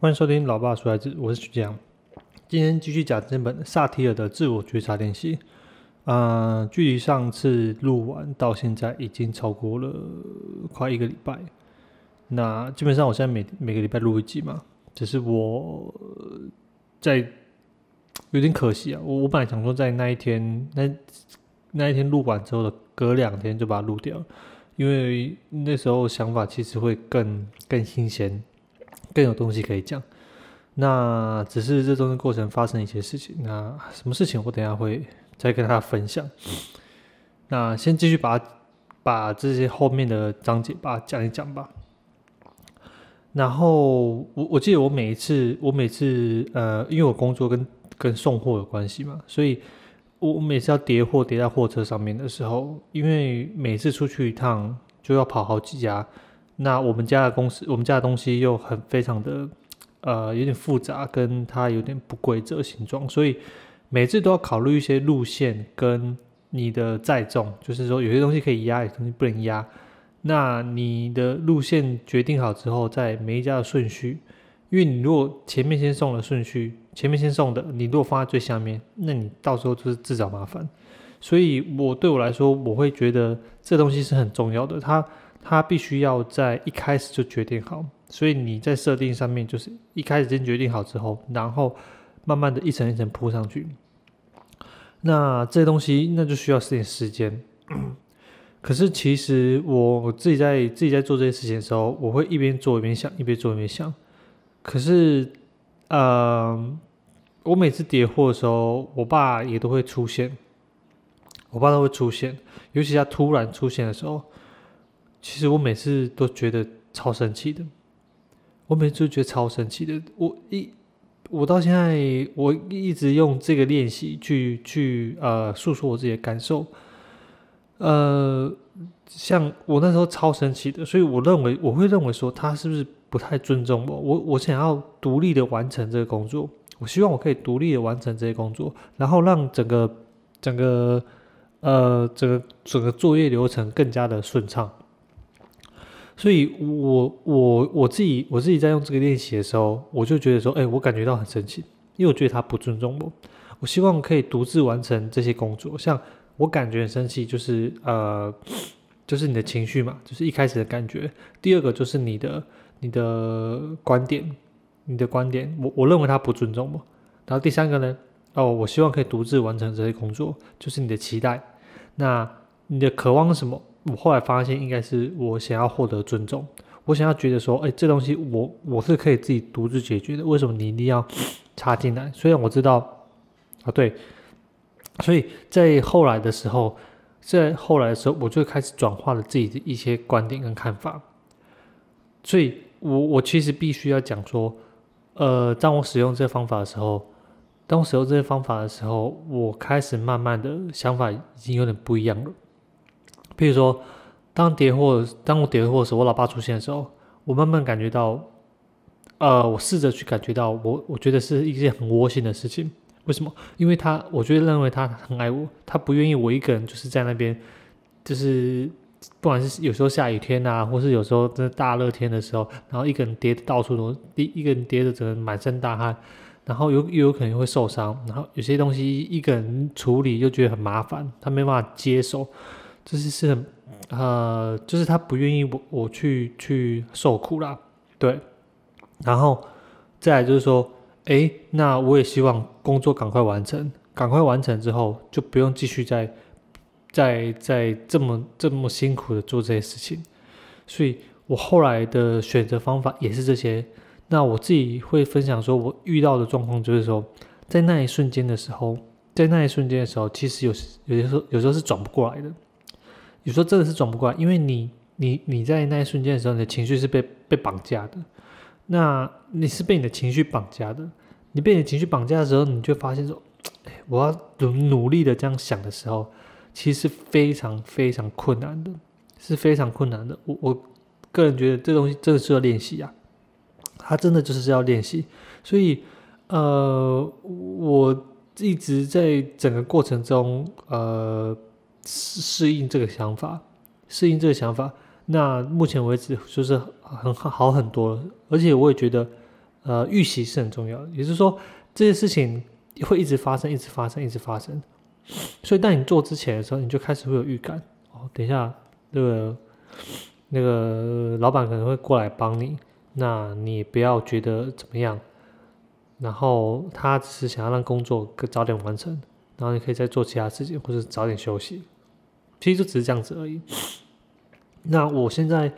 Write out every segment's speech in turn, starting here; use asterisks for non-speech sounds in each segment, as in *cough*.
欢迎收听老爸说孩子，我是徐江。今天继续讲这本萨提尔的自我觉察练习。啊，距离上次录完到现在已经超过了快一个礼拜。那基本上我现在每每个礼拜录一集嘛，只是我在有点可惜啊。我我本来想说在那一天那那一天录完之后的隔两天就把它录掉，因为那时候想法其实会更更新鲜，更有东西可以讲。那只是这中间过程发生一些事情，那什么事情我等下会再跟大家分享。那先继续把把这些后面的章节把它讲一讲吧。然后我我记得我每一次我每次呃，因为我工作跟跟送货有关系嘛，所以我每次要叠货叠在货车上面的时候，因为每次出去一趟就要跑好几家，那我们家的公司我们家的东西又很非常的。呃，有点复杂，跟它有点不规则形状，所以每次都要考虑一些路线跟你的载重，就是说有些东西可以压，有些东西不能压。那你的路线决定好之后，在每一家的顺序，因为你如果前面先送了顺序，前面先送的，你如果放在最下面，那你到时候就是自找麻烦。所以我对我来说，我会觉得这东西是很重要的，它它必须要在一开始就决定好。所以你在设定上面，就是一开始先决定好之后，然后慢慢的一层一层铺上去。那这些东西那就需要点时间。*clears throat* 可是其实我自己在自己在做这些事情的时候，我会一边做一边想，一边做一边想。可是，呃，我每次叠货的时候，我爸也都会出现，我爸都会出现，尤其他突然出现的时候，其实我每次都觉得超生气的。我每次都觉得超神奇的，我一我到现在我一直用这个练习去去呃诉说我自己的感受，呃，像我那时候超神奇的，所以我认为我会认为说他是不是不太尊重我？我我想要独立的完成这个工作，我希望我可以独立的完成这些工作，然后让整个整个呃整个整个作业流程更加的顺畅。所以，我我我自己我自己在用这个练习的时候，我就觉得说，哎，我感觉到很生气，因为我觉得他不尊重我。我希望可以独自完成这些工作。像我感觉很生气，就是呃，就是你的情绪嘛，就是一开始的感觉。第二个就是你的你的观点，你的观点，我我认为他不尊重我。然后第三个呢，哦，我希望可以独自完成这些工作，就是你的期待。那你的渴望是什么？我后来发现，应该是我想要获得尊重，我想要觉得说，哎，这东西我我是可以自己独自解决的，为什么你一定要插进来？虽然我知道，啊对，所以在后来的时候，在后来的时候，我就开始转化了自己的一些观点跟看法。所以我我其实必须要讲说，呃，当我使用这个方法的时候，当我使用这些方法的时候，我开始慢慢的想法已经有点不一样了。譬如说，当叠货，当我叠货的时候，我老爸出现的时候，我慢慢感觉到，呃，我试着去感觉到，我我觉得是一件很窝心的事情。为什么？因为他，我觉得认为他很爱我，他不愿意我一个人就是在那边，就是不管是有时候下雨天啊，或是有时候真的大热天的时候，然后一个人叠到处都，一一个人叠的整个满身大汗，然后有又有可能会受伤，然后有些东西一个人处理又觉得很麻烦，他没办法接手。就是是很，呃，就是他不愿意我我去去受苦啦，对，然后再来就是说，哎，那我也希望工作赶快完成，赶快完成之后就不用继续再再再这么这么辛苦的做这些事情，所以我后来的选择方法也是这些。那我自己会分享说，我遇到的状况就是说，在那一瞬间的时候，在那一瞬间的时候，其实有有些时候有时候是转不过来的。有时候真的是转不过来，因为你你你在那一瞬间的时候，你的情绪是被被绑架的。那你是被你的情绪绑架的。你被你情绪绑架的时候，你就发现说，我要努努力的这样想的时候，其实是非常非常困难的，是非常困难的。我我个人觉得这东西真的是要练习啊，它真的就是要练习。所以呃，我一直在整个过程中呃。适适应这个想法，适应这个想法。那目前为止就是很好很多，而且我也觉得，呃，预习是很重要的，也就是说这些事情会一直发生，一直发生，一直发生。所以当你做之前的时候，你就开始会有预感哦。等一下，那个那个老板可能会过来帮你，那你不要觉得怎么样。然后他只是想要让工作早点完成，然后你可以再做其他事情，或者早点休息。其实就只是这样子而已。那我现在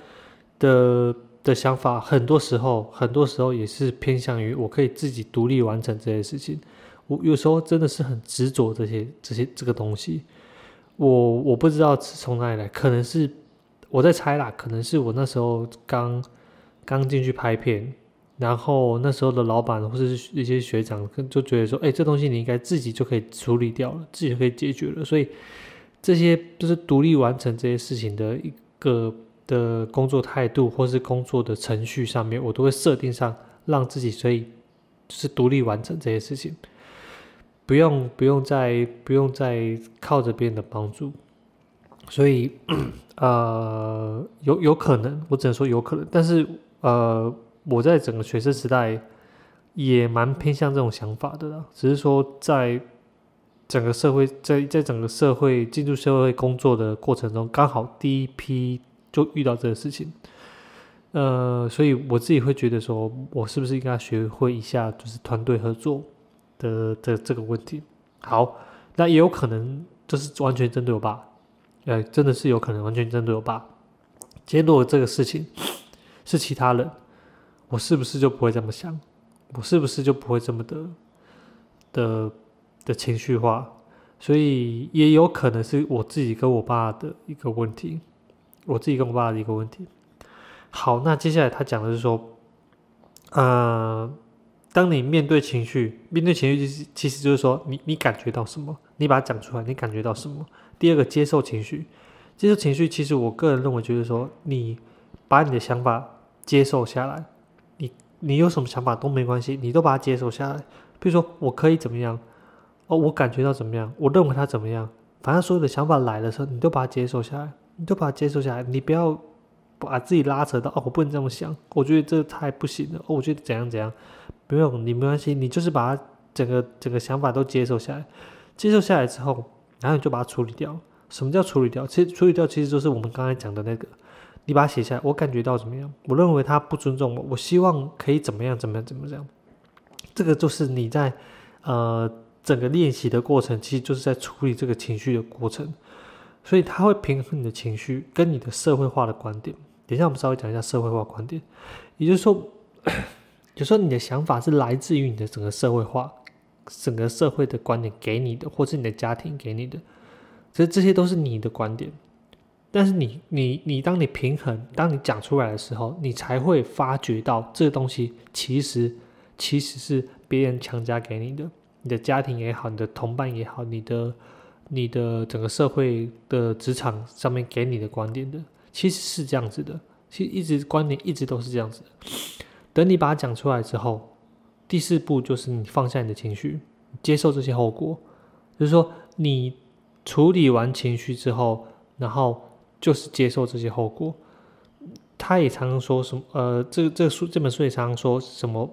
的的想法，很多时候，很多时候也是偏向于我可以自己独立完成这些事情。我有时候真的是很执着这些这些这个东西。我我不知道是从哪里来，可能是我在猜啦，可能是我那时候刚刚进去拍片，然后那时候的老板或者是一些学长就觉得说，哎，这东西你应该自己就可以处理掉了，自己就可以解决了，所以这些就是独立完成这些事情的一个的工作态度，或是工作的程序上面，我都会设定上让自己所以就是独立完成这些事情。不用不用再不用再靠着别人的帮助，所以 *clears throat* 呃有有可能，我只能说有可能。但是呃我在整个学生时代也蛮偏向这种想法的啦，只是说在整个社会在在整个社会进入社会工作的过程中，刚好第一批就遇到这个事情，呃，所以我自己会觉得说，我是不是应该学会一下，就是团队合作。的的这个问题，好，那也有可能就是完全针对我爸，呃，真的是有可能完全针对我爸。今天如果这个事情是其他人，我是不是就不会这么想？我是不是就不会这么的的的情绪化？所以也有可能是我自己跟我爸的一个问题，我自己跟我爸的一个问题。好，那接下来他讲的是说，呃。当你面对情绪，面对情绪就是其实就是说，你你感觉到什么，你把它讲出来，你感觉到什么。第二个，接受情绪，接受情绪，其实我个人认为就是说，你把你的想法接受下来，你你有什么想法都没关系，你都把它接受下来。比如说，我可以怎么样？哦，我感觉到怎么样？我认为他怎么样？反正所有的想法来的时候，你都把它接受下来，你都把它接受下来，你不要把自己拉扯到哦，我不能这么想，我觉得这太不行了。哦，我觉得怎样怎样。不用，你没关系，你就是把它整个整个想法都接受下来，接受下来之后，然后你就把它处理掉。什么叫处理掉？其实处理掉其实就是我们刚才讲的那个，你把它写下来，我感觉到怎么样？我认为他不尊重我，我希望可以怎么样怎么样怎么样？这个就是你在呃整个练习的过程，其实就是在处理这个情绪的过程，所以他会平衡你的情绪跟你的社会化的观点。等一下我们稍微讲一下社会化观点，也就是说。*coughs* 就说你的想法是来自于你的整个社会化，整个社会的观点给你的，或是你的家庭给你的，其实这些都是你的观点。但是你你你，当你平衡，当你讲出来的时候，你才会发觉到这个东西其实其实是别人强加给你的，你的家庭也好，你的同伴也好，你的你的整个社会的职场上面给你的观点的，其实是这样子的，其实一直观点一直都是这样子。等你把它讲出来之后，第四步就是你放下你的情绪，接受这些后果。就是说，你处理完情绪之后，然后就是接受这些后果。他也常常说什么？呃，这这书这本书也常常说什么？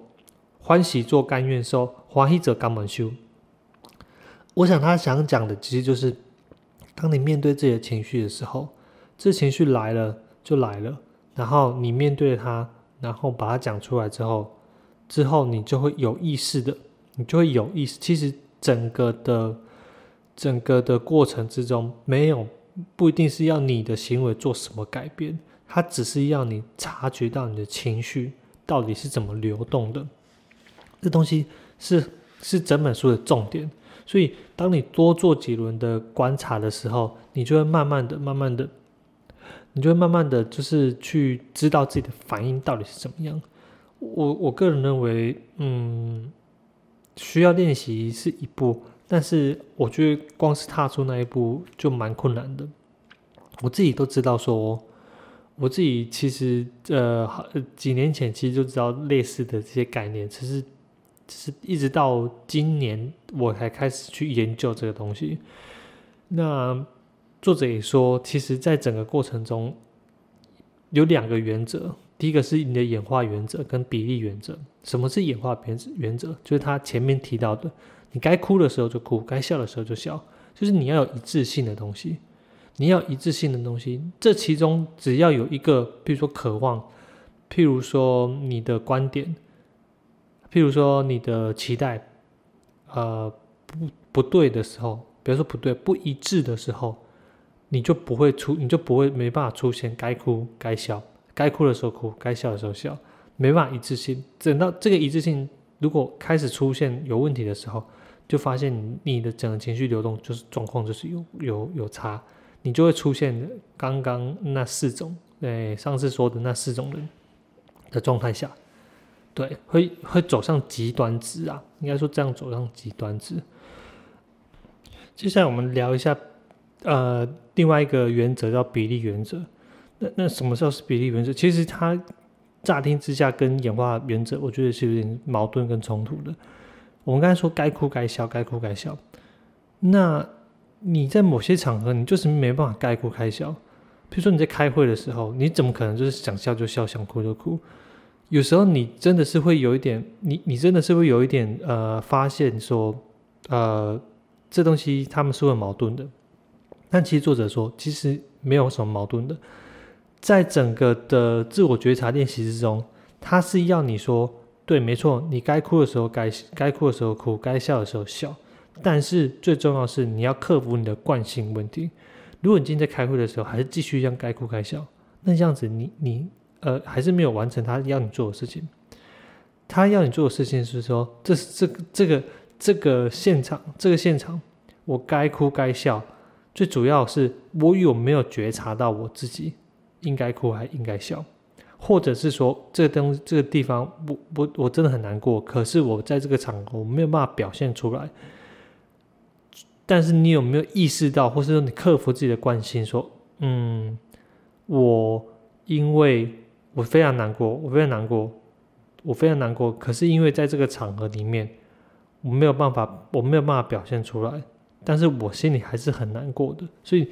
欢喜做甘愿受，欢喜者甘本修。我想他想讲的其实就是，当你面对自己的情绪的时候，这情绪来了就来了，然后你面对它。然后把它讲出来之后，之后你就会有意识的，你就会有意识。其实整个的整个的过程之中，没有不一定是要你的行为做什么改变，它只是要你察觉到你的情绪到底是怎么流动的。这东西是是整本书的重点。所以当你多做几轮的观察的时候，你就会慢慢的、慢慢的。你就会慢慢的就是去知道自己的反应到底是怎么样。我我个人认为，嗯，需要练习是一步，但是我觉得光是踏出那一步就蛮困难的。我自己都知道，说我自己其实呃几年前其实就知道类似的这些概念，其实是一直到今年我才开始去研究这个东西。那作者也说，其实，在整个过程中，有两个原则，第一个是你的演化原则跟比例原则。什么是演化原则？原则就是他前面提到的，你该哭的时候就哭，该笑的时候就笑，就是你要有一致性的东西。你要一致性的东西，这其中只要有一个，比如说渴望，譬如说你的观点，譬如说你的期待，呃，不不对的时候，比如说不对、不一致的时候，你就不会出，你就不会没办法出现该哭该笑，该哭的时候哭，该笑的时候笑，没办法一致性。等到这个一致性如果开始出现有问题的时候，就发现你的整个情绪流动就是状况就是有有有差。你就会出现刚刚那四种，诶，上次说的那四种人的状态下，对，会会走上极端值啊，应该说这样走上极端值。接下来我们聊一下，呃，另外一个原则叫比例原则。那那什么时候是比例原则？其实它乍听之下跟演化原则，我觉得是有点矛盾跟冲突的。我们刚才说该哭该笑，该哭该笑，那。你在某些场合，你就是没办法概括开销。比如说你在开会的时候，你怎么可能就是想笑就笑，想哭就哭？有时候你真的是会有一点，你你真的是会有一点呃，发现说，呃，这东西他们是会矛盾的。但其实作者说，其实没有什么矛盾的。在整个的自我觉察练习之中，他是要你说，对，没错，你该哭的时候该该哭的时候哭，该笑的时候笑。但是最重要是你要克服你的惯性问题。如果你今天在开会的时候还是继续这样该哭该笑，那这样子你你呃还是没有完成他要你做的事情。他要你做的事情是说，这是这个这个这个现场这个现场，我该哭该笑，最主要是我有没有觉察到我自己应该哭还应该笑，或者是说这个东这个地方我我我真的很难过，可是我在这个场合我没有办法表现出来。但是你有没有意识到，或是说你克服自己的惯性，说，嗯，我因为我非常难过，我非常难过，我非常难过。可是因为在这个场合里面，我没有办法，我没有办法表现出来，但是我心里还是很难过的。所以，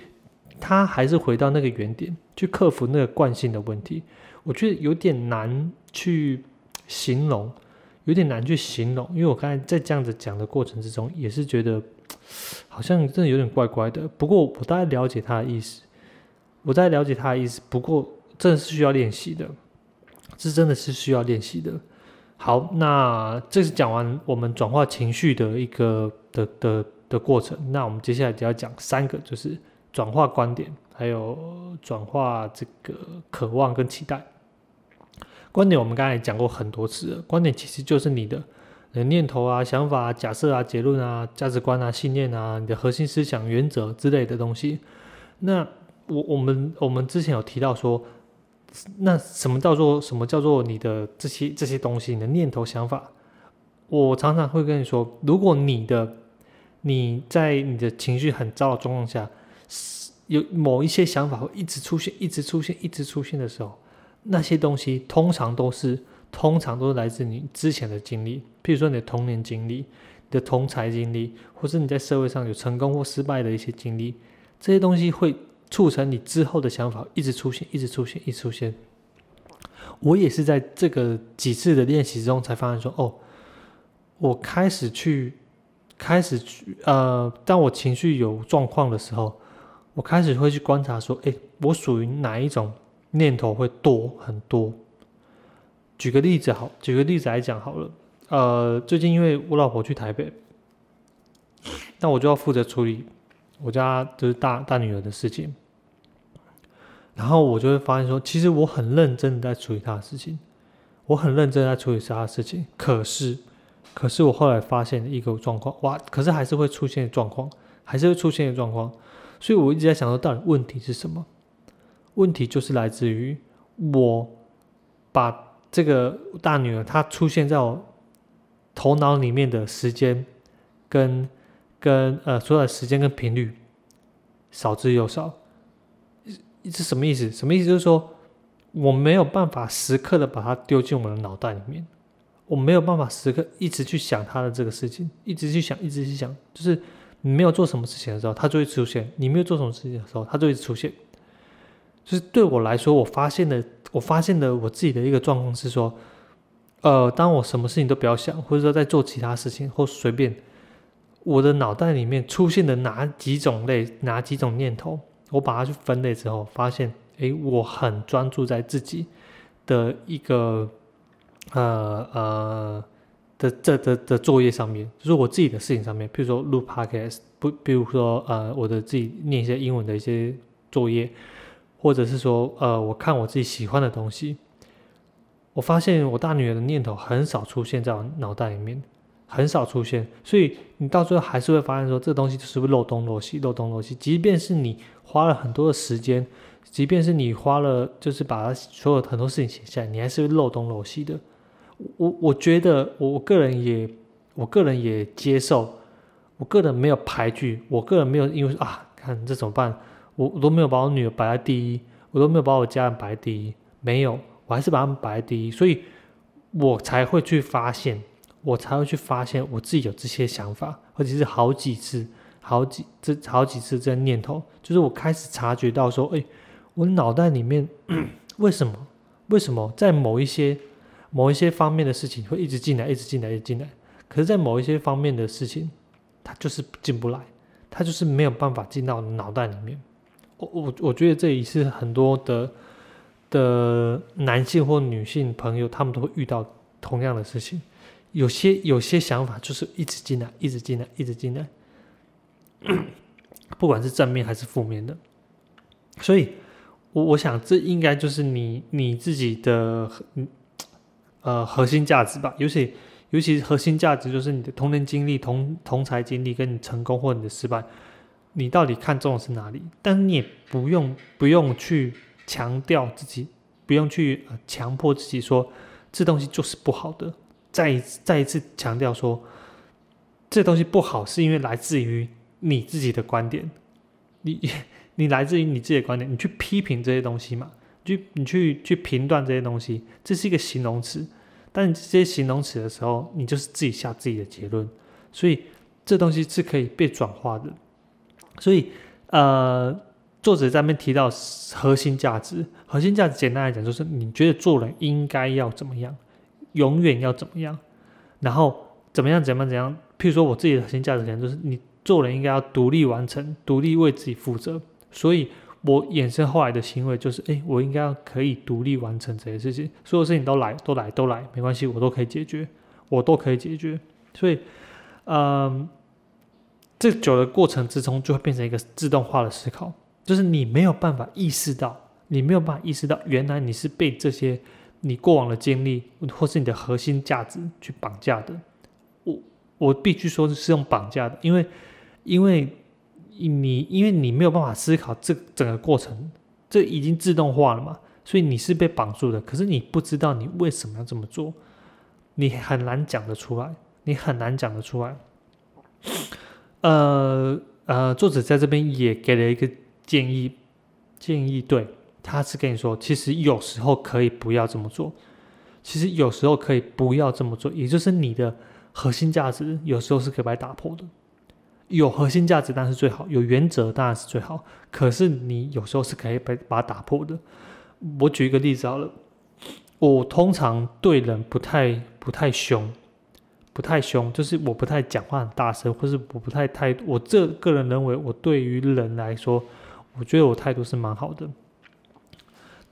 他还是回到那个原点，去克服那个惯性的问题。我觉得有点难去形容，有点难去形容，因为我刚才在这样子讲的过程之中，也是觉得。好像真的有点怪怪的，不过我大概了解他的意思，我大概了解他的意思，不过真的是需要练习的，这真的是需要练习的。好，那这是讲完我们转化情绪的一个的的的过程，那我们接下来就要讲三个，就是转化观点，还有转化这个渴望跟期待。观点我们刚才讲过很多次了，观点其实就是你的。的念头啊、想法啊、假设啊、结论啊、价值观啊、信念啊、你的核心思想、原则之类的东西。那我我们我们之前有提到说，那什么叫做什么叫做你的这些这些东西？你的念头、想法，我常常会跟你说，如果你的你在你的情绪很糟的状况下，有某一些想法会一直出现、一直出现、一直出现的时候，那些东西通常都是。通常都是来自你之前的经历，譬如说你的童年经历、你的同才经历，或是你在社会上有成功或失败的一些经历，这些东西会促成你之后的想法一直出现、一直出现、一直出现。我也是在这个几次的练习中才发现说，哦，我开始去，开始去，呃，当我情绪有状况的时候，我开始会去观察说，哎，我属于哪一种念头会多很多。举个例子好，举个例子来讲好了。呃，最近因为我老婆去台北，那我就要负责处理我家就是大大女儿的事情。然后我就会发现说，其实我很认真的在处理她的事情，我很认真在处理他的事情。可是，可是我后来发现一个状况，哇！可是还是会出现状况，还是会出现状况。所以我一直在想说，到底问题是什么？问题就是来自于我把。这个大女儿她出现在我头脑里面的时间，跟跟呃所有的时间跟频率少之又少，这什么意思？什么意思？就是说我没有办法时刻的把它丢进我的脑袋里面，我没有办法时刻一直去想他的这个事情，一直去想，一直去想，就是你没有做什么事情的时候，他就会出现；你没有做什么事情的时候，他就会出现。就是对我来说，我发现的，我发现的我自己的一个状况是说，呃，当我什么事情都不要想，或者说在做其他事情或随便，我的脑袋里面出现的哪几种类、哪几种念头，我把它去分类之后，发现，诶，我很专注在自己的一个，呃呃的这的的作业上面，就是我自己的事情上面，比如说录 podcast，不，比如说呃，我的自己念一些英文的一些作业。或者是说，呃，我看我自己喜欢的东西，我发现我大女儿的念头很少出现在我脑袋里面，很少出现，所以你到最后还是会发现说，这东西就是会漏东漏西，漏东漏西。即便是你花了很多的时间，即便是你花了，就是把它所有很多事情写下来，你还是会漏东漏西的。我我觉得，我个人也，我个人也接受，我个人没有排拒，我个人没有因为啊，看这怎么办？我我都没有把我女儿摆在第一，我都没有把我家人摆第一，没有，我还是把他们摆在第一，所以我才会去发现，我才会去发现我自己有这些想法，而且是好几次，好几这好几次这念头，就是我开始察觉到说，哎，我脑袋里面 *clears throat* 为什么为什么在某一些某一些方面的事情会一直进来，一直进来，一直进来，可是，在某一些方面的事情，它就是进不来，它就是没有办法进到脑袋里面。我我觉得这也是很多的的男性或女性朋友，他们都会遇到同样的事情。有些有些想法就是一直进来，一直进来，一直进来，*clears throat* 不管是正面还是负面的。所以，我我想这应该就是你你自己的呃核心价值吧。尤其尤其核心价值就是你的童年经历、同同才经历，跟你成功或你的失败。你到底看重的是哪里？但你也不用不用去强调自己，不用去强迫自己说这东西就是不好的。再再一次强调说，这东西不好是因为来自于你自己的观点，你 *laughs* 你来自于你自己的观点，你去批评这些东西嘛？去你去去评断这些东西，这是一个形容词。但这些形容词的时候，你就是自己下自己的结论，所以这东西是可以被转化的。所以，呃，作者在那边提到核心价值，核心价值简单来讲就是，你觉得做人应该要怎么样，永远要怎么样，然后怎么样怎么样怎样。譬如说，我自己的核心价值可能就是，你做人应该要独立完成，独立为自己负责。所以我衍生后来的行为就是，哎，我应该可以独立完成这些事情，所有事情都来，都来，都来，没关系，我都可以解决，我都可以解决。所以，嗯。这久的过程之中，就会变成一个自动化的思考，就是你没有办法意识到，你没有办法意识到，原来你是被这些你过往的经历，或是你的核心价值去绑架的。我我必须说是用绑架的，因为因为你因为你没有办法思考这整个过程，这已经自动化了嘛，所以你是被绑住的。可是你不知道你为什么要这么做，你很难讲得出来，你很难讲得出来。呃呃，作者在这边也给了一个建议，建议对，他是跟你说，其实有时候可以不要这么做，其实有时候可以不要这么做，也就是你的核心价值有时候是可以被打破的。有核心价值当然是最好，有原则当然是最好，可是你有时候是可以被把它打破的。我举一个例子好了，我通常对人不太不太凶。不太凶，就是我不太讲话很大声，或是我不太态度。我这个人认为，我对于人来说，我觉得我态度是蛮好的。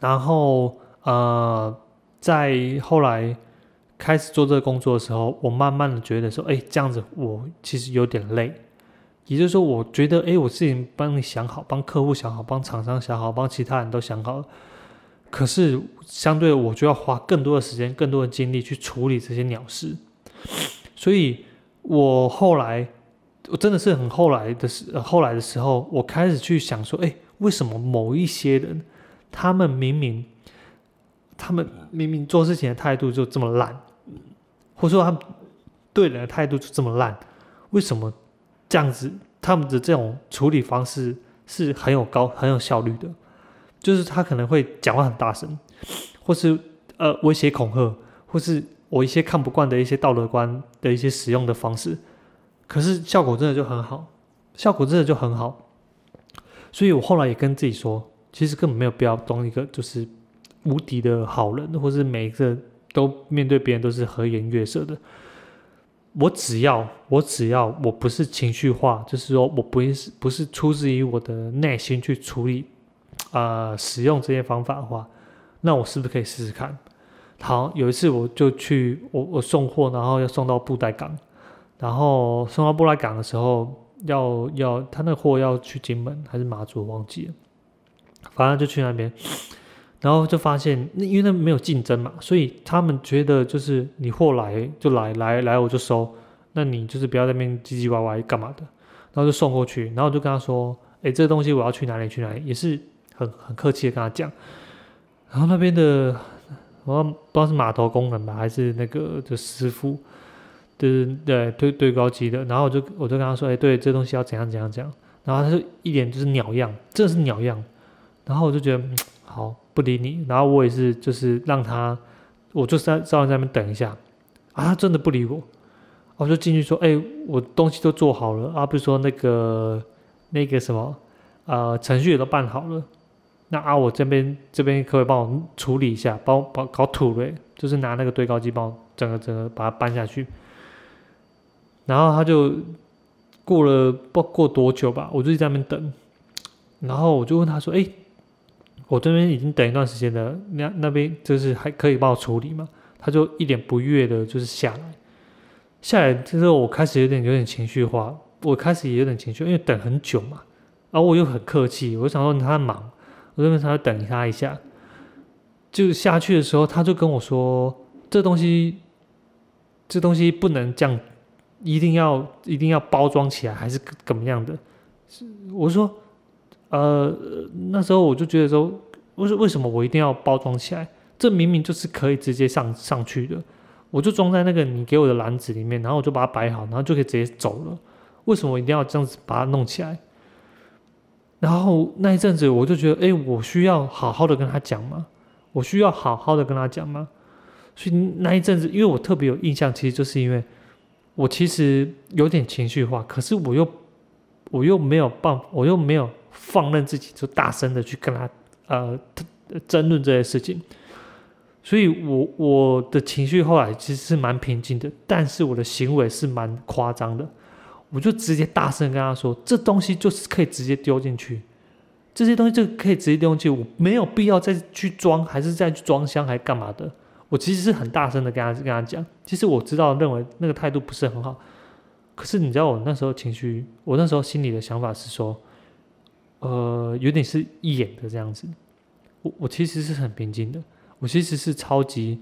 然后呃，在后来开始做这个工作的时候，我慢慢的觉得说，哎，这样子我其实有点累。也就是说，我觉得，哎，我自己帮你想好，帮客户想好，帮厂商想好，帮其他人都想好，可是相对我就要花更多的时间、更多的精力去处理这些鸟事。所以，我后来，我真的是很后来的时，后来的时候，我开始去想说，哎，为什么某一些人，他们明明，他们明明做事情的态度就这么烂，或者说他们对人的态度就这么烂，为什么这样子？他们的这种处理方式是很有高、很有效率的，就是他可能会讲话很大声，或是呃威胁恐吓，或是。我一些看不惯的一些道德观的一些使用的方式，可是效果真的就很好，效果真的就很好。所以我后来也跟自己说，其实根本没有必要当一个就是无敌的好人，或是每一个都面对别人都是和颜悦色的。我只要我只要我不是情绪化，就是说我不是不是出自于我的内心去处理啊使用这些方法的话，那我是不是可以试试看？好，有一次我就去我我送货，然后要送到布袋港，然后送到布袋港的时候，要要他那货要去金门还是马祖，忘记了，反正就去那边，*sniffs* 然后就发现那因为那没有竞争嘛，所以他们觉得就是你货来就来来来我就收，那你就是不要在那边唧唧歪歪干嘛的，然后就送过去，然后就跟他说，哎，这东西我要去哪里去哪里，也是很很客气的跟他讲，然后那边的。我不知道是码头工人吧，还是那个的师傅，就是对对对高级的。然后我就我就跟他说：“哎，对，这东西要怎样怎样怎样。”然后他就一脸就是鸟样，这是鸟样。然后我就觉得好不理你。然后我也是就是让他，我就在稍微在那边等一下。啊，他真的不理我。我就进去说：“哎，我东西都做好了啊，不是说那个那个什么呃程序也都办好了。”那啊，我这边这边可不可以帮我处理一下，帮我帮搞土嘞，就是拿那个堆高机帮我整个整个把它搬下去。然后他就过了不过多久吧，我就在那边等。然后我就问他说：“哎，我这边已经等一段时间了，那那边就是还可以帮我处理吗？”他就一脸不悦的，就是下来。下来之后，我开始有点有点情绪化，我开始也有点情绪，因为等很久嘛。然后我又很客气，我想说他忙。我这边稍微等他一下，就下去的时候，他就跟我说：“这东西，这东西不能这样，一定要一定要包装起来，还是怎么样的？”我说：“呃，那时候我就觉得说，为什为什么我一定要包装起来？这明明就是可以直接上上去的，我就装在那个你给我的篮子里面，然后我就把它摆好，然后就可以直接走了。为什么我一定要这样子把它弄起来？”然后那一阵子，我就觉得，哎，我需要好好的跟他讲吗？我需要好好的跟他讲吗？所以那一阵子，因为我特别有印象，其实就是因为我其实有点情绪化，可是我又我又没有办法，我又没有放任自己，就大声的去跟他呃争论这些事情。所以我我的情绪后来其实是蛮平静的，但是我的行为是蛮夸张的。我就直接大声跟他说：“这东西就是可以直接丢进去，这些东西就可以直接丢进去，我没有必要再去装，还是再去装箱，还是干嘛的？我其实是很大声的跟他跟他讲。其实我知道，认为那个态度不是很好。可是你知道，我那时候情绪，我那时候心里的想法是说，呃，有点是演的这样子。我我其实是很平静的，我其实是超级。”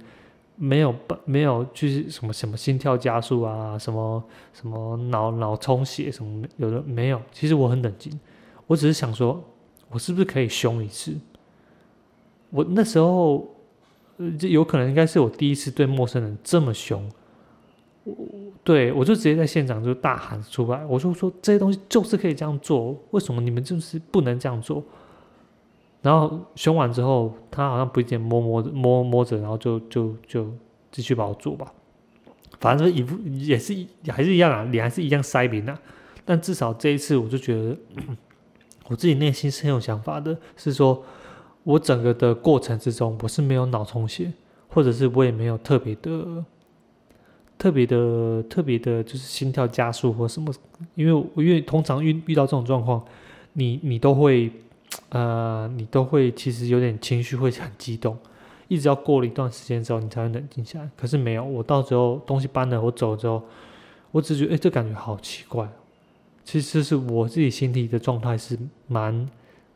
没有没有，就是什么什么心跳加速啊，什么什么脑脑充血什么，有的没有。其实我很冷静，我只是想说，我是不是可以凶一次？我那时候，呃，这有可能应该是我第一次对陌生人这么凶。我对我就直接在现场就大喊出来，我就说这些东西就是可以这样做，为什么你们就是不能这样做？然后凶完之后，他好像不一定摸摸摸摸着，然后就就就继续把我做吧。反正一副也是还是一样啊，脸还是一样塞饼啊。但至少这一次，我就觉得我自己内心是很有想法的，是说我整个的过程之中，我是没有脑充血，或者是我也没有特别的、特别的、特别的，就是心跳加速或什么。因为因为通常遇遇到这种状况，你你都会。呃，你都会其实有点情绪，会很激动，一直要过了一段时间之后，你才会冷静下来。可是没有，我到时候东西搬了，我走之后，我只觉得，哎，这感觉好奇怪。其实是我自己心里的状态是蛮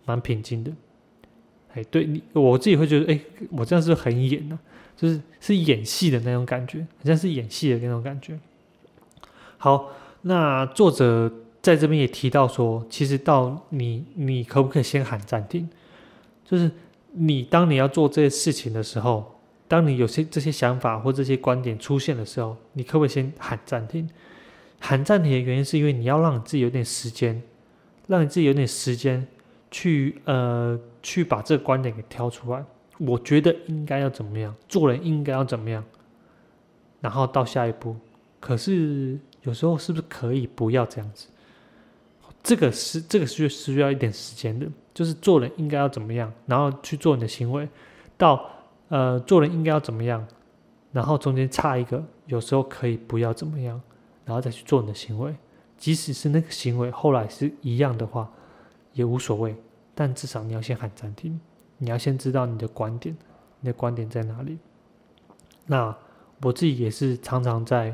蛮平静的。哎，对你，我自己会觉得，哎，我这样是很演呢，就是是演戏的那种感觉，好像是演戏的那种感觉。好，那作者。在这边也提到说，其实到你，你可不可以先喊暂停？就是你当你要做这些事情的时候，当你有些这些想法或这些观点出现的时候，你可不可以先喊暂停？喊暂停的原因是因为你要让你自己有点时间，让你自己有点时间去呃去把这个观点给挑出来。我觉得应该要怎么样，做人应该要怎么样，然后到下一步。可是有时候是不是可以不要这样子？这个是这个是需要一点时间的，就是做人应该要怎么样，然后去做你的行为，到呃做人应该要怎么样，然后中间差一个，有时候可以不要怎么样，然后再去做你的行为，即使是那个行为后来是一样的话，也无所谓，但至少你要先喊暂停，你要先知道你的观点，你的观点在哪里。那我自己也是常常在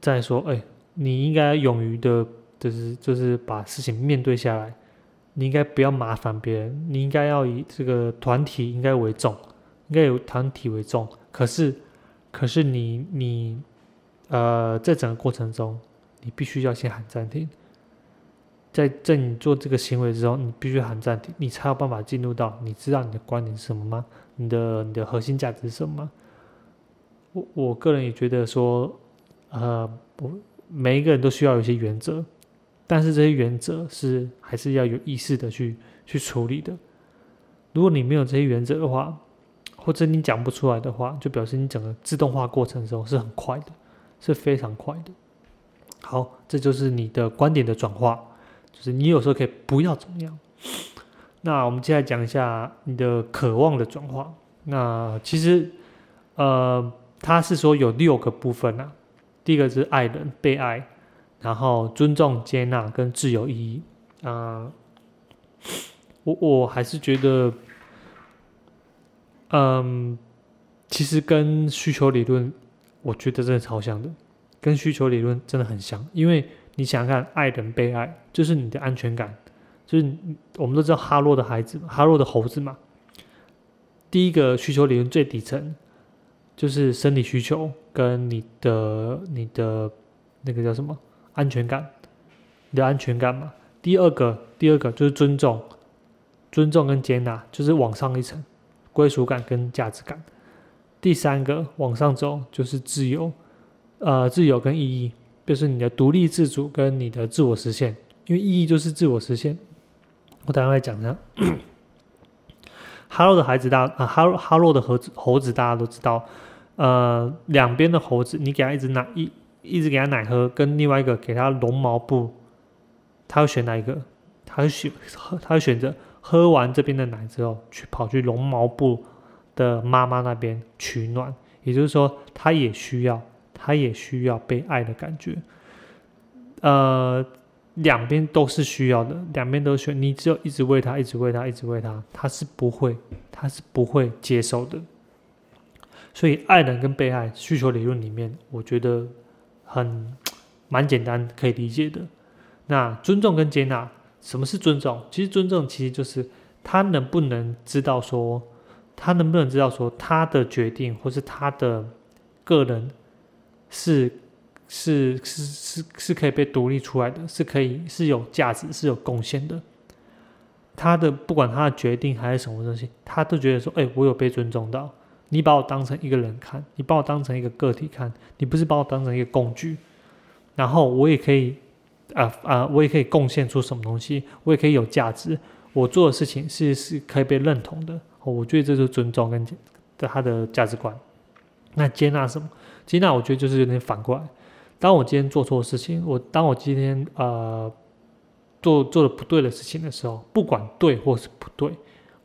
在说，哎，你应该勇于的，就是就是把事情面对下来。你应该不要麻烦别人，你应该要以这个团体应该为重，应该有团体为重。可是，可是你你，呃，在整个过程中，你必须要先喊暂停。在在你做这个行为之后，你必须喊暂停，你才有办法进入到你知道你的观点是什么吗？你的你的核心价值是什么？我我个人也觉得说，呃，我每一个人都需要有一些原则。但是这些原则是还是要有意识的去去处理的。如果你没有这些原则的话，或者你讲不出来的话，就表示你整个自动化过程中是很快的，是非常快的。好，这就是你的观点的转化，就是你有时候可以不要怎么样。那我们接下来讲一下你的渴望的转化。那其实，呃，他是说有六个部分啊。第一个是爱人，被爱。然后尊重、接纳跟自由意义，啊，我我还是觉得，嗯，其实跟需求理论，我觉得真的超像的，跟需求理论真的很像。因为你想想看，爱人被爱，就是你的安全感，就是我们都知道哈洛的孩子，哈洛的猴子嘛。第一个需求理论最底层，就是生理需求跟你的你的那个叫什么？安全感，你的安全感嘛。第二个，第二个就是尊重，尊重跟接纳，就是往上一层，归属感跟价值感。第三个往上走就是自由，呃，自由跟意义，就是你的独立自主跟你的自我实现。因为意义就是自我实现。我等下会讲的。*coughs* 哈喽的孩子大啊，哈哈喽的猴子猴子大家都知道，呃，两边的猴子，你给他一只奶一。一直给他奶喝，跟另外一个给他绒毛布，他要选哪一个？他选，他会选择喝完这边的奶之后，去跑去绒毛布的妈妈那边取暖。也就是说，他也需要，他也需要被爱的感觉。呃，两边都是需要的，两边都选。你只有一直喂他，一直喂他，一直喂他，他是不会，他是不会接受的。所以，爱人跟被爱需求理论里面，我觉得。很蛮简单可以理解的。那尊重跟接纳，什么是尊重？其实尊重其实就是他能不能知道说，他能不能知道说他的决定或是他的个人是是是是是可以被独立出来的，是可以是有价值是有贡献的。他的不管他的决定还是什么东西，他都觉得说，哎，我有被尊重到。你把我当成一个人看，你把我当成一个个体看，你不是把我当成一个工具。然后我也可以，啊啊，我也可以贡献出什么东西，我也可以有价值。我做的事情是是可以被认同的。我觉得这是尊重跟的他的价值观。那接纳什么？接纳我觉得就是有点反过来。当我今天做错事情，我当我今天呃做做的不对的事情的时候，不管对或是不对，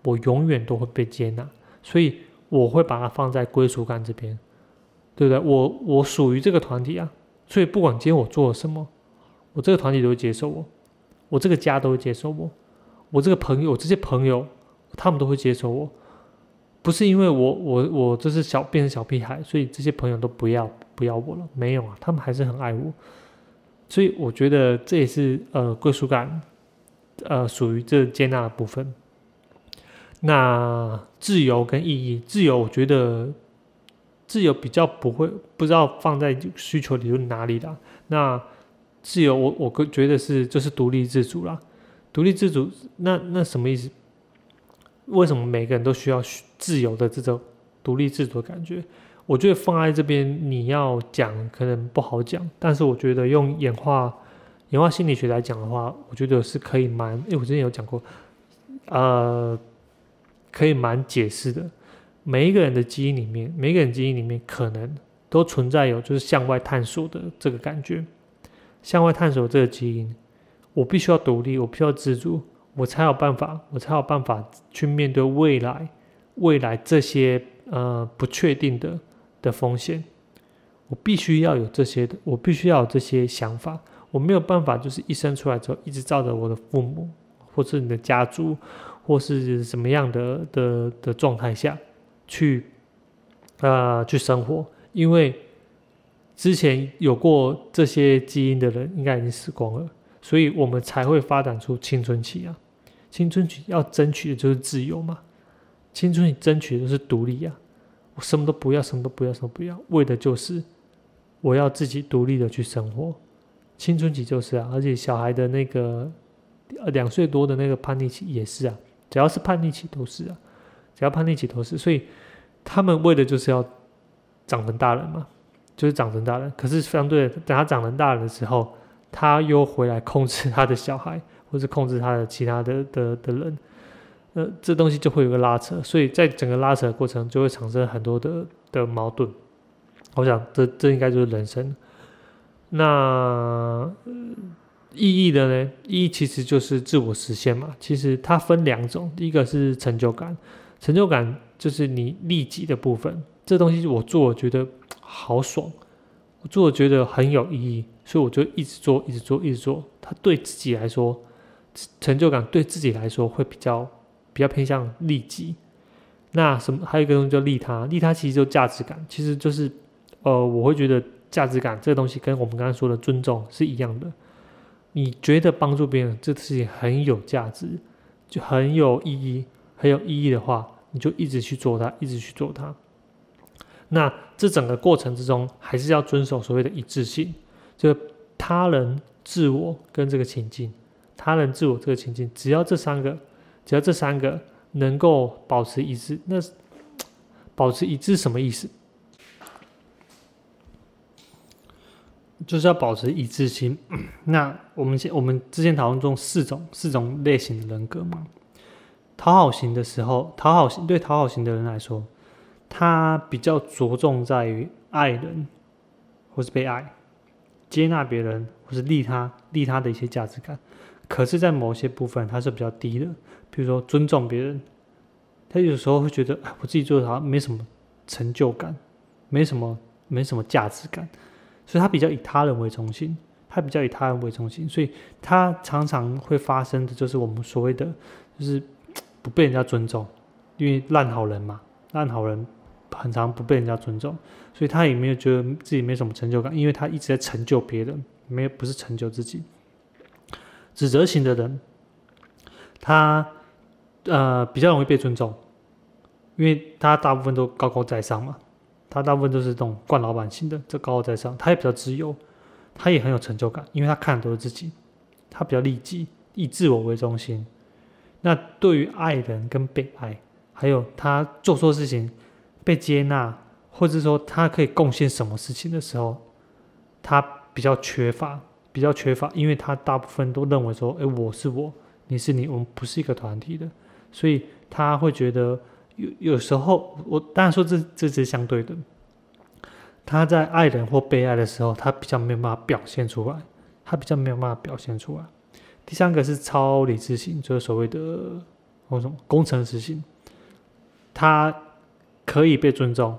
我永远都会被接纳。所以。我会把它放在归属感这边，对不对？我我属于这个团体啊，所以不管今天我做了什么，我这个团体都会接受我，我这个家都会接受我，我这个朋友，这些朋友，他们都会接受我。不是因为我我我这是小变成小屁孩，所以这些朋友都不要不要我了，没有啊，他们还是很爱我。所以我觉得这也是呃归属感，呃属于这接纳的部分。那自由跟意义，自由我觉得自由比较不会不知道放在需求理论哪里啦。那自由我我觉得是就是独立自主啦，独立自主那那什么意思？为什么每个人都需要自由的这种独立自主的感觉？我觉得放在这边你要讲可能不好讲，但是我觉得用演化演化心理学来讲的话，我觉得是可以蛮，因为我之前有讲过，呃。可以蛮解释的，每一个人的基因里面，每一个人基因里面可能都存在有就是向外探索的这个感觉，向外探索这个基因，我必须要独立，我必须要自主，我才有办法，我才有办法去面对未来，未来这些呃不确定的的风险。我必须要有这些的，我必须要有这些想法。我没有办法，就是一生出来之后，一直照着我的父母，或是你的家族，或是什么样的的的状态下去，呃，去生活。因为之前有过这些基因的人，应该已经死光了，所以我们才会发展出青春期啊。青春期要争取的就是自由嘛，青春期争取的就是独立啊。我什么都不要，什么都不要，什么不要，为的就是。我要自己独立的去生活，青春期就是啊，而且小孩的那个两岁多的那个叛逆期也是啊，只要是叛逆期都是啊，只要叛逆期都是，所以他们为的就是要长成大人嘛，就是长成大人。可是相对等他长成大人的时候，他又回来控制他的小孩，*laughs* 或是控制他的其他的的的人，呃，这东西就会有个拉扯，所以在整个拉扯的过程就会产生很多的的矛盾。我想，这这应该就是人生。那意义的呢？意义其实就是自我实现嘛。其实它分两种，第一个是成就感，成就感就是你利己的部分。这东西我做，我觉得好爽，我做我觉得很有意义，所以我就一直做，一直做，一直做。它对自己来说，成就感对自己来说会比较比较偏向利己。那什么？还有一个东西叫利他，利他其实就价值感，其实就是。呃，我会觉得价值感这个东西跟我们刚才说的尊重是一样的。你觉得帮助别人这事情很有价值，就很有意义，很有意义的话，你就一直去做它，一直去做它。那这整个过程之中，还是要遵守所谓的一致性，就他人、自我跟这个情境，他人、自我这个情境，只要这三个，只要这三个能够保持一致，那保持一致什么意思？就是要保持一致性。那我们先，我们之前讨论中四种四种类型的人格嘛。讨好型的时候，讨好型对讨好型的人来说，他比较着重在于爱人或是被爱，接纳别人或是利他利他的一些价值感。可是，在某些部分，他是比较低的，比如说尊重别人。他有时候会觉得，我自己做的好像没什么成就感，没什么没什么价值感。所以他比较以他人为中心，他比较以他人为中心，所以他常常会发生的就是我们所谓的，就是不被人家尊重，因为烂好人嘛，烂好人很常不被人家尊重，所以他也没有觉得自己没什么成就感，因为他一直在成就别人，没有不是成就自己。指责型的人，他呃比较容易被尊重，因为他大部分都高高在上嘛。他大部分都是这种惯老板型的，这高高在上，他也比较自由，他也很有成就感，因为他看的都是自己，他比较利己，以自我为中心。那对于爱人跟被爱，还有他做错事情被接纳，或者说他可以贡献什么事情的时候，他比较缺乏，比较缺乏，因为他大部分都认为说，哎，我是我，你是你，我们不是一个团体的，所以他会觉得。有有时候，我当然说这这是相对的。他在爱人或被爱的时候，他比较没有办法表现出来，他比较没有办法表现出来。第三个是超理智型，就是所谓的或什么工程师型，他可以被尊重，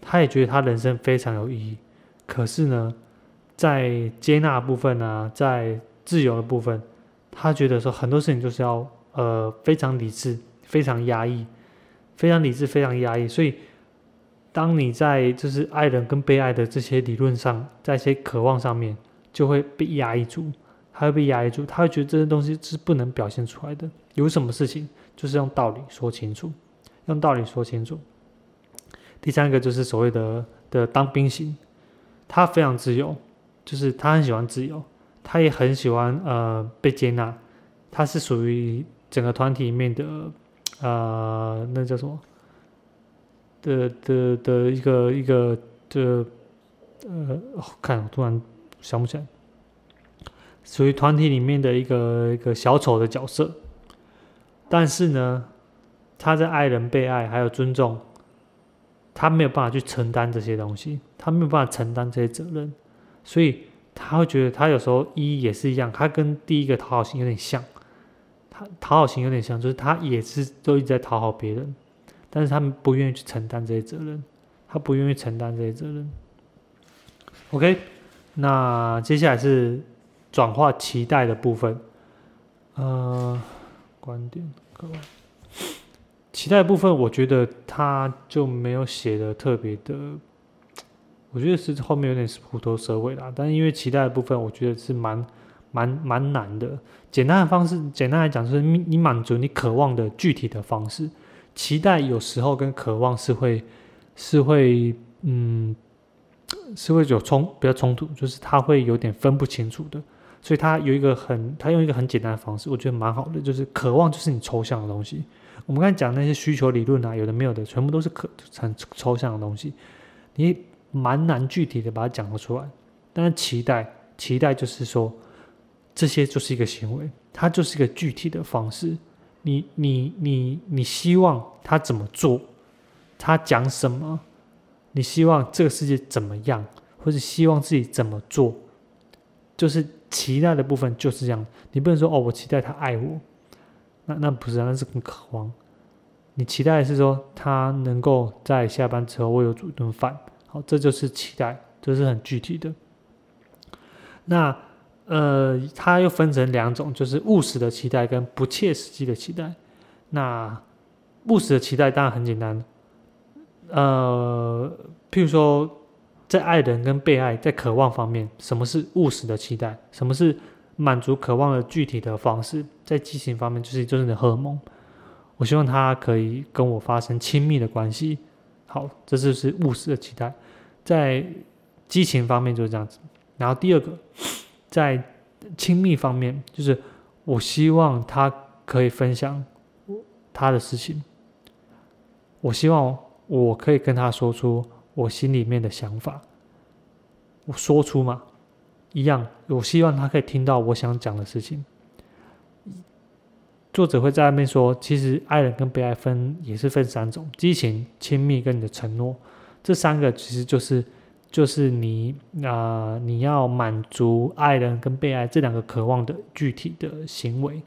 他也觉得他人生非常有意义。可是呢，在接纳部分啊，在自由的部分，他觉得说很多事情就是要呃非常理智，非常压抑。非常理智，非常压抑，所以当你在就是爱人跟被爱的这些理论上，在一些渴望上面，就会被压抑住，他会被压抑住，他会觉得这些东西是不能表现出来的。有什么事情就是用道理说清楚，用道理说清楚。第三个就是所谓的的当兵型，他非常自由，就是他很喜欢自由，他也很喜欢呃被接纳，他是属于整个团体里面的。啊，那叫什么？的的的一个一个的呃，看我突然想不起来，属于团体里面的一个一个小丑的角色。但是呢，他在爱人、被爱还有尊重，他没有办法去承担这些东西，他没有办法承担这些责任，所以他会觉得他有时候一也是一样，他跟第一个讨好型有点像。他讨好型有点像，就是他也是都一直在讨好别人，但是他们不愿意去承担这些责任，他不愿意承担这些责任。OK，那接下来是转化期待的部分，呃，观点各位，期待部分，我觉得他就没有写的特别的，我觉得是后面有点是虎头蛇尾啦。但是因为期待的部分，我觉得是蛮蛮蛮难的。简单的方式，简单来讲，就是你你满足你渴望的具体的方式。期待有时候跟渴望是会是会嗯是会有冲比较冲突，就是他会有点分不清楚的。所以他有一个很他用一个很简单的方式，我觉得蛮好的，就是渴望就是你抽象的东西。我们刚才讲那些需求理论啊，有的没有的，全部都是可很抽象的东西，你蛮难具体的把它讲得出来。但是期待，期待就是说，这些就是一个行为，它就是一个具体的方式。你你你你希望他怎么做？他讲什么？你希望这个世界怎么样？或者希望自己怎么做？就是期待的部分就是这样。你不能说哦，我期待他爱我。那那不是，那是很渴望。你期待是说他能够在下班之后为我煮一顿饭，好，这就是期待，这是很具体的。那呃，它又分成两种，就是务实的期待跟不切实际的期待。那务实的期待当然很简单，呃，譬如说在爱人跟被爱在渴望方面，什么是务实的期待？什么是？满足渴望的具体的方式，在激情方面就是就是的荷尔蒙。我希望他可以跟我发生亲密的关系。好，这就是务实的期待。在激情方面就是这样子。然后第二个，在亲密方面，就是我希望他可以分享他的事情。我希望我可以跟他说出我心里面的想法。我说出嘛。一样，我希望他可以听到我想讲的事情。作者会在外面说，其实爱人跟被爱分也是分三种：激情、亲密跟你的承诺。这三个其实就是就是你啊，你要满足爱人跟被爱这两个渴望的具体的行为，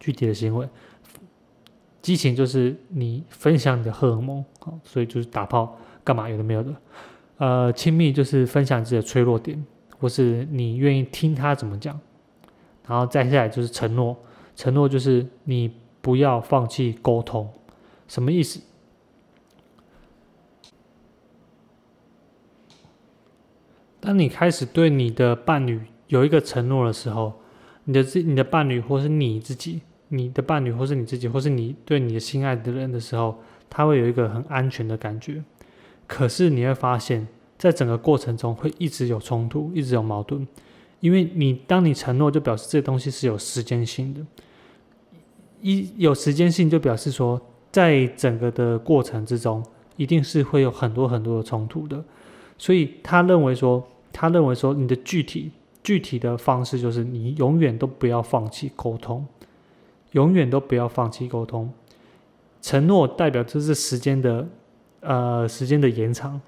具体的行为。激情就是你分享你的荷尔蒙，好，所以就是打炮干嘛有的没有的。呃，亲密就是分享自己的脆弱点。或是你愿意听他怎么讲，然后再下来就是承诺，承诺就是你不要放弃沟通，什么意思？当你开始对你的伴侣有一个承诺的时候，你的自你的伴侣或是你自己，你的伴侣或是你自己，或是你对你的心爱的人的时候，他会有一个很安全的感觉。可是你会发现。在整个过程中会一直有冲突，一直有矛盾，因为你当你承诺，就表示这东西是有时间性的。一有时间性，就表示说，在整个的过程之中，一定是会有很多很多的冲突的。所以他认为说，他认为说，你的具体具体的方式就是你永远都不要放弃沟通，永远都不要放弃沟通。承诺代表这是时间的，呃，时间的延长。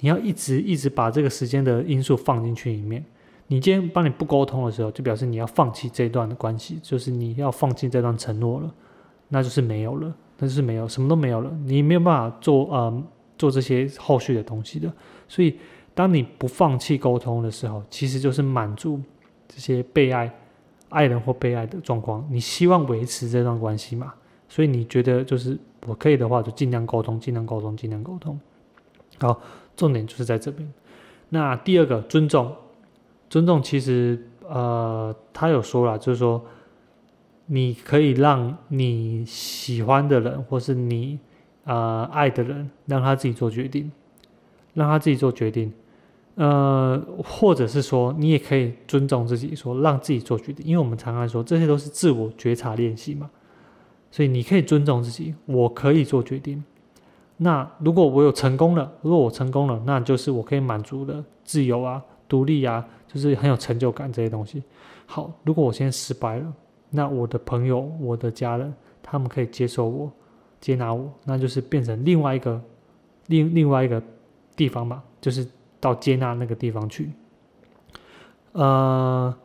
你要一直一直把这个时间的因素放进去里面。你今天帮你不沟通的时候，就表示你要放弃这段的关系，就是你要放弃这段承诺了，那就是没有了，那就是没有，什么都没有了，你没有办法做呃做这些后续的东西的。所以，当你不放弃沟通的时候，其实就是满足这些被爱爱人或被爱的状况。你希望维持这段关系嘛？所以你觉得就是我可以的话，就尽量沟通，尽量沟通，尽量沟通。好。重点就是在这边。那第二个尊重，尊重其实呃，他有说了，就是说你可以让你喜欢的人，或是你呃爱的人，让他自己做决定，让他自己做决定。呃，或者是说，你也可以尊重自己，说让自己做决定。因为我们常常说，这些都是自我觉察练习嘛，所以你可以尊重自己，我可以做决定。那如果我有成功了，如果我成功了，那就是我可以满足的自由啊、独立啊，就是很有成就感这些东西。好，如果我现在失败了，那我的朋友、我的家人，他们可以接受我、接纳我，那就是变成另外一个另另外一个地方嘛，就是到接纳那个地方去。呃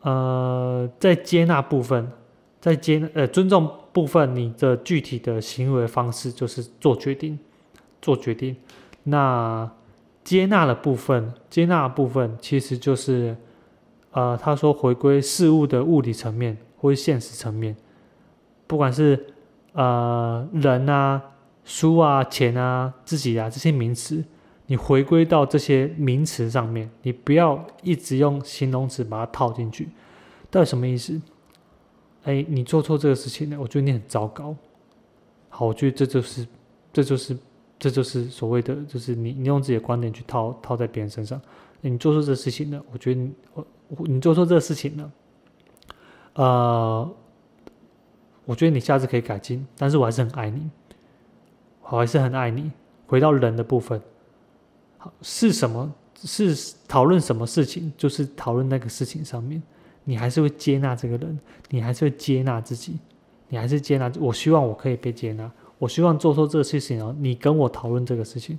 呃，在接纳部分，在接呃尊重部分，你的具体的行为方式就是做决定，做决定。那接纳的部分，接纳的部分其实就是，呃，他说回归事物的物理层面或现实层面，不管是呃人啊、书啊、钱啊、自己啊这些名词，你回归到这些名词上面，你不要一直用形容词把它套进去，到底什么意思？哎，你做错这个事情了，我觉得你很糟糕。好，我觉得这就是，这就是，这就是所谓的，就是你你用自己的观点去套套在别人身上。你做错这事情了，我觉得你我你做错这个事情了，呃，我觉得你下次可以改进，但是我还是很爱你，我还是很爱你。回到人的部分，好是什么？是讨论什么事情？就是讨论那个事情上面。你还是会接纳这个人，你还是会接纳自己，你还是接纳。我希望我可以被接纳，我希望做错这个事情哦，你跟我讨论这个事情，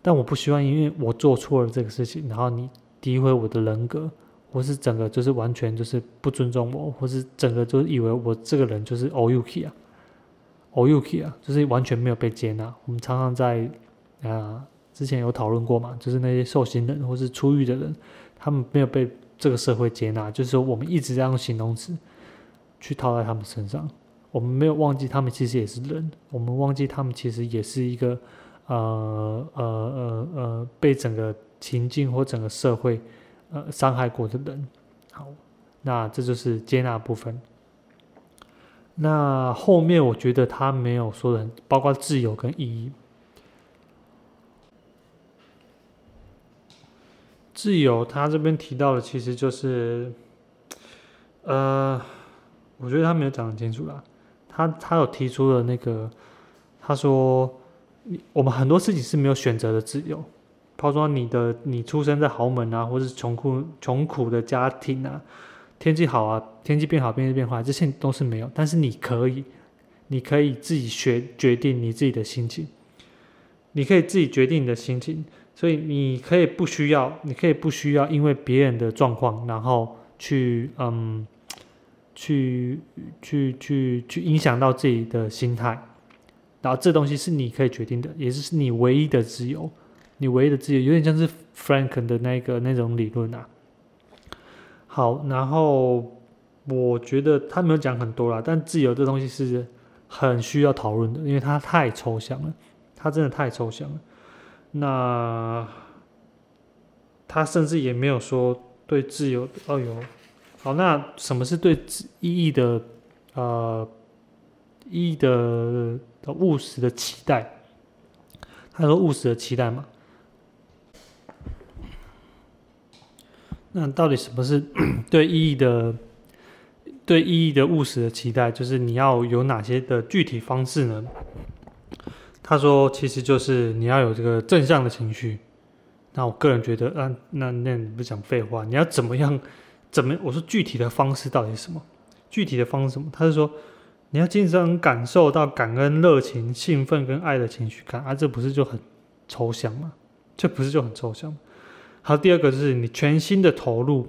但我不希望因为我做错了这个事情，然后你诋毁我的人格，或是整个就是完全就是不尊重我，或是整个就是以为我这个人就是 o u k 啊 o u k 啊，就是完全没有被接纳。我们常常在啊之前有讨论过嘛，就是那些受刑人或是出狱的人，他们没有被。这个社会接纳，就是说我们一直在用形容词去套在他们身上，我们没有忘记他们其实也是人，我们忘记他们其实也是一个呃呃呃呃被整个情境或整个社会呃伤害过的人。好，那这就是接纳部分。那后面我觉得他没有说的，包括自由跟意义。自由，他这边提到的其实就是，呃，我觉得他没有讲很清楚啦。他他有提出了那个，他说，我们很多事情是没有选择的自由。他说，你的你出生在豪门啊，或是穷苦穷苦的家庭啊，天气好啊，天气变好，天气变坏，这些都是没有。但是你可以，你可以自己决决定你自己的心情，你可以自己决定你的心情。所以你可以不需要，你可以不需要因为别人的状况，然后去嗯，去去去去影响到自己的心态，然后这东西是你可以决定的，也是你唯一的自由，你唯一的自由，有点像是 Frank 的那个那种理论啊。好，然后我觉得他没有讲很多啦，但自由这东西是很需要讨论的，因为它太抽象了，它真的太抽象了。那他甚至也没有说对自由哦有，好，那什么是对意义的呃意义的的务实的期待？他说务实的期待嘛？那到底什么是 *coughs* 对意义的对意义的务实的期待？就是你要有哪些的具体方式呢？他说：“其实就是你要有这个正向的情绪。那我个人觉得，啊，那那你不讲废话，你要怎么样？怎么？我说具体的方式到底是什么？具体的方式什么？他是说你要经常感受到感恩、热情、兴奋跟爱的情绪感啊，这不是就很抽象吗？这不是就很抽象吗？好，第二个就是你全心的投入。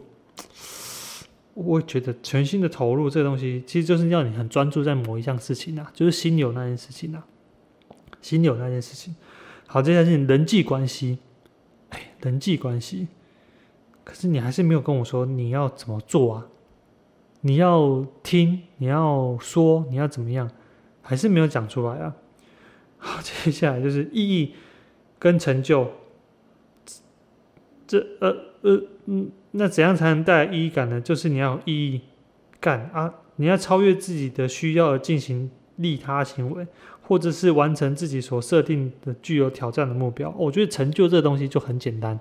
我觉得全心的投入这东西，其实就是要你很专注在某一项事情啊，就是心有那件事情啊。”心有那件事情，好，这件事情人际关系，哎，人际关系，可是你还是没有跟我说你要怎么做啊？你要听，你要说，你要怎么样，还是没有讲出来啊？好，接下来就是意义跟成就，这呃呃嗯，那怎样才能带来意义感呢？就是你要有意义感啊，你要超越自己的需要而进行利他行为。或者是完成自己所设定的具有挑战的目标，我觉得成就这东西就很简单，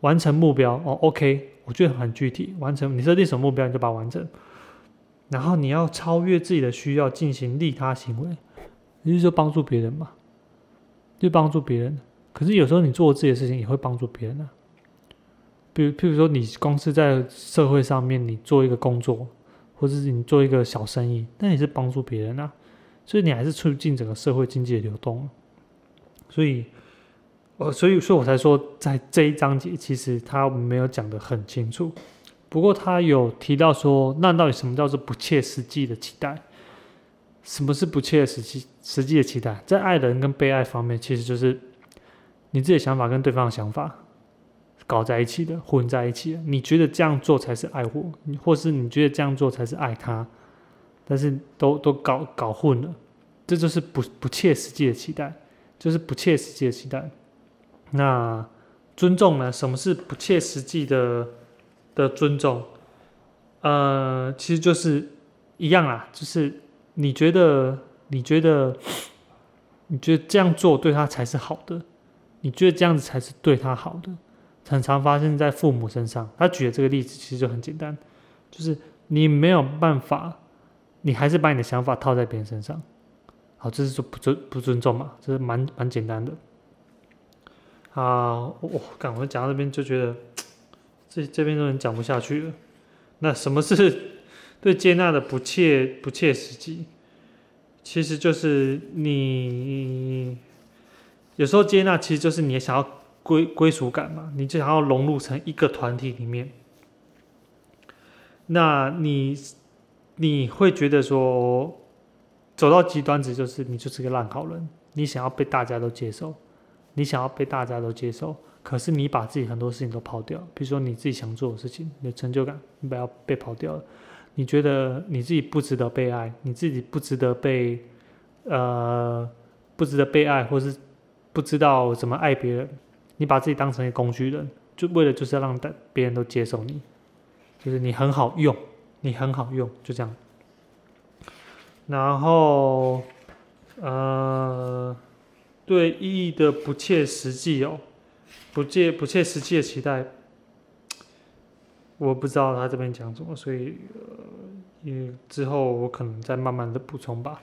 完成目标哦，OK，我觉得很具体，完成你设定什么目标你就把它完成，然后你要超越自己的需要进行利他行为，也就是说帮助别人嘛，就帮助别人。可是有时候你做自己的事情也会帮助别人啊，比如譬如说你公司在社会上面你做一个工作，或者是你做一个小生意，那也是帮助别人啊。所以你还是促进整个社会经济的流动，所以，呃，所以，所以我才说，在这一章节，其实他没有讲的很清楚，不过他有提到说，那到底什么叫做不切实际的期待？什么是不切实际实际的期待？在爱人跟被爱方面，其实就是你自己的想法跟对方的想法搞在一起的，混在一起的。你觉得这样做才是爱我，或是你觉得这样做才是爱他，但是都都搞搞混了，这就是不不切实际的期待，就是不切实际的期待。那尊重呢？什么是不切实际的的尊重？呃，其实就是一样啊，就是你觉得你觉得你觉得这样做对他才是好的，你觉得这样子才是对他好的，很常发生在父母身上。他举的这个例子其实就很简单，就是你没有办法，你还是把你的想法套在别人身上。好，这是就不尊不尊重嘛？这是蛮蛮简单的。啊，我刚我讲到这边就觉得，这这边都能讲不下去了。那什么是对接纳的不切不切实际？其实就是你有时候接纳，其实就是你想要归归属感嘛，你就想要融入成一个团体里面。那你你会觉得说，走到极端值就是你就是个烂好人，你想要被大家都接受。你想要被大家都接受，可是你把自己很多事情都抛掉，比如说你自己想做的事情，你的成就感，你不要被抛掉了。你觉得你自己不值得被爱，你自己不值得被，呃，不值得被爱，或是不知道怎么爱别人，你把自己当成一个工具人，就为了就是要让别人都接受你，就是你很好用，你很好用，就这样。然后，呃。对意义的不切实际哦，不切不切实际的期待，我不知道他这边讲什么，所以呃，也之后我可能再慢慢的补充吧。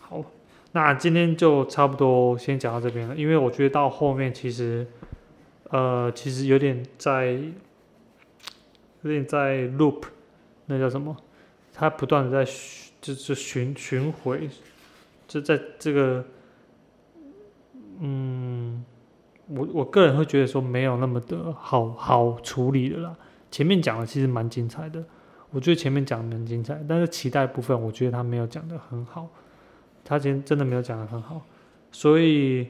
好，那今天就差不多先讲到这边了，因为我觉得到后面其实，呃，其实有点在，有点在 loop，那叫什么？他不断的在就是巡巡回，就在这个。嗯，我我个人会觉得说没有那么的好好处理的啦。前面讲的其实蛮精彩的，我觉得前面讲的蛮精彩，但是期待部分我觉得他没有讲的很好，他今天真的没有讲的很好，所以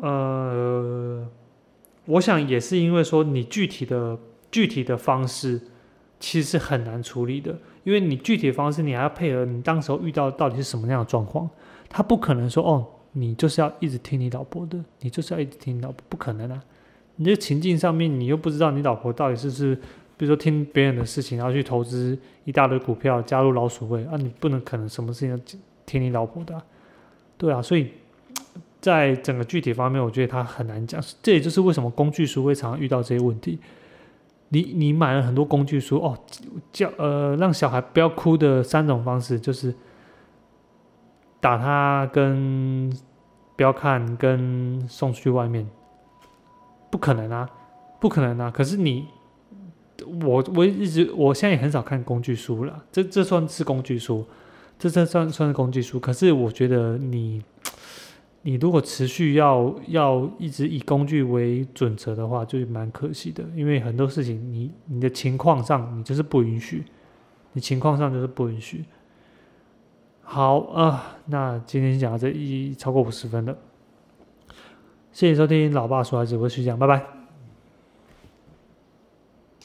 呃，我想也是因为说你具体的具体的方式其实是很难处理的，因为你具体的方式你还要配合你当时候遇到到底是什么样的状况，他不可能说哦。你就是要一直听你老婆的，你就是要一直听你老婆，不可能啊！你这情境上面，你又不知道你老婆到底是不是，比如说听别人的事情，然后去投资一大堆股票，加入老鼠会啊，你不能可能什么事情都听你老婆的，对啊，所以在整个具体方面，我觉得他很难讲。这也就是为什么工具书会常常遇到这些问题。你你买了很多工具书哦，教呃让小孩不要哭的三种方式就是。打他跟不要看跟送出去外面，不可能啊，不可能啊！可是你，我我一直我现在也很少看工具书了，这这算是工具书，这这算算是工具书。可是我觉得你，你如果持续要要一直以工具为准则的话，就蛮可惜的，因为很多事情你你的情况上你就是不允许，你情况上就是不允许。好啊，那今天讲到这，一超过五十分了。谢谢收听老爸说孩子，我是徐讲，拜拜。